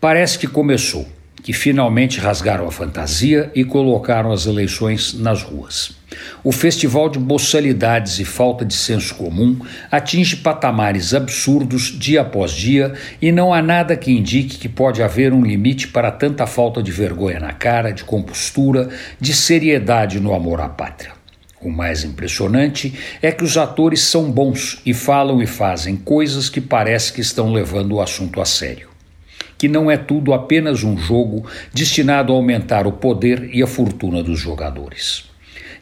Parece que começou, que finalmente rasgaram a fantasia e colocaram as eleições nas ruas. O festival de boçalidades e falta de senso comum atinge patamares absurdos dia após dia e não há nada que indique que pode haver um limite para tanta falta de vergonha na cara, de compostura, de seriedade no amor à pátria. O mais impressionante é que os atores são bons e falam e fazem coisas que parece que estão levando o assunto a sério que não é tudo apenas um jogo destinado a aumentar o poder e a fortuna dos jogadores.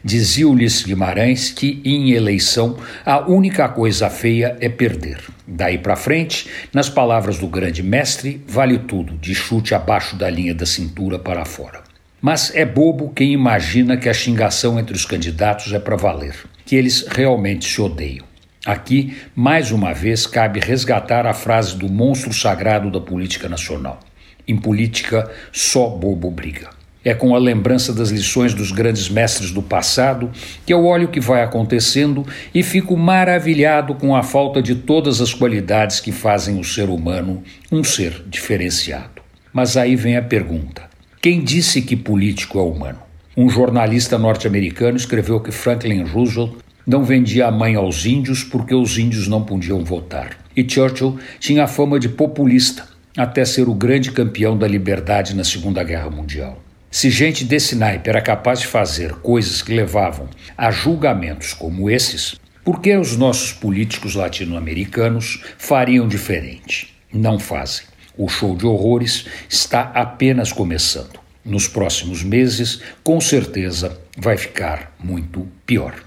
Dizia Ulisses Guimarães que, em eleição, a única coisa feia é perder. Daí para frente, nas palavras do grande mestre, vale tudo, de chute abaixo da linha da cintura para fora. Mas é bobo quem imagina que a xingação entre os candidatos é para valer, que eles realmente se odeiam. Aqui, mais uma vez, cabe resgatar a frase do monstro sagrado da política nacional: em política, só bobo briga. É com a lembrança das lições dos grandes mestres do passado que eu olho o que vai acontecendo e fico maravilhado com a falta de todas as qualidades que fazem o ser humano um ser diferenciado. Mas aí vem a pergunta: quem disse que político é humano? Um jornalista norte-americano escreveu que Franklin Roosevelt não vendia a mãe aos índios porque os índios não podiam votar. E Churchill tinha a fama de populista, até ser o grande campeão da liberdade na Segunda Guerra Mundial. Se gente desse naipe era capaz de fazer coisas que levavam a julgamentos como esses, por que os nossos políticos latino-americanos fariam diferente? Não fazem. O show de horrores está apenas começando. Nos próximos meses, com certeza, vai ficar muito pior.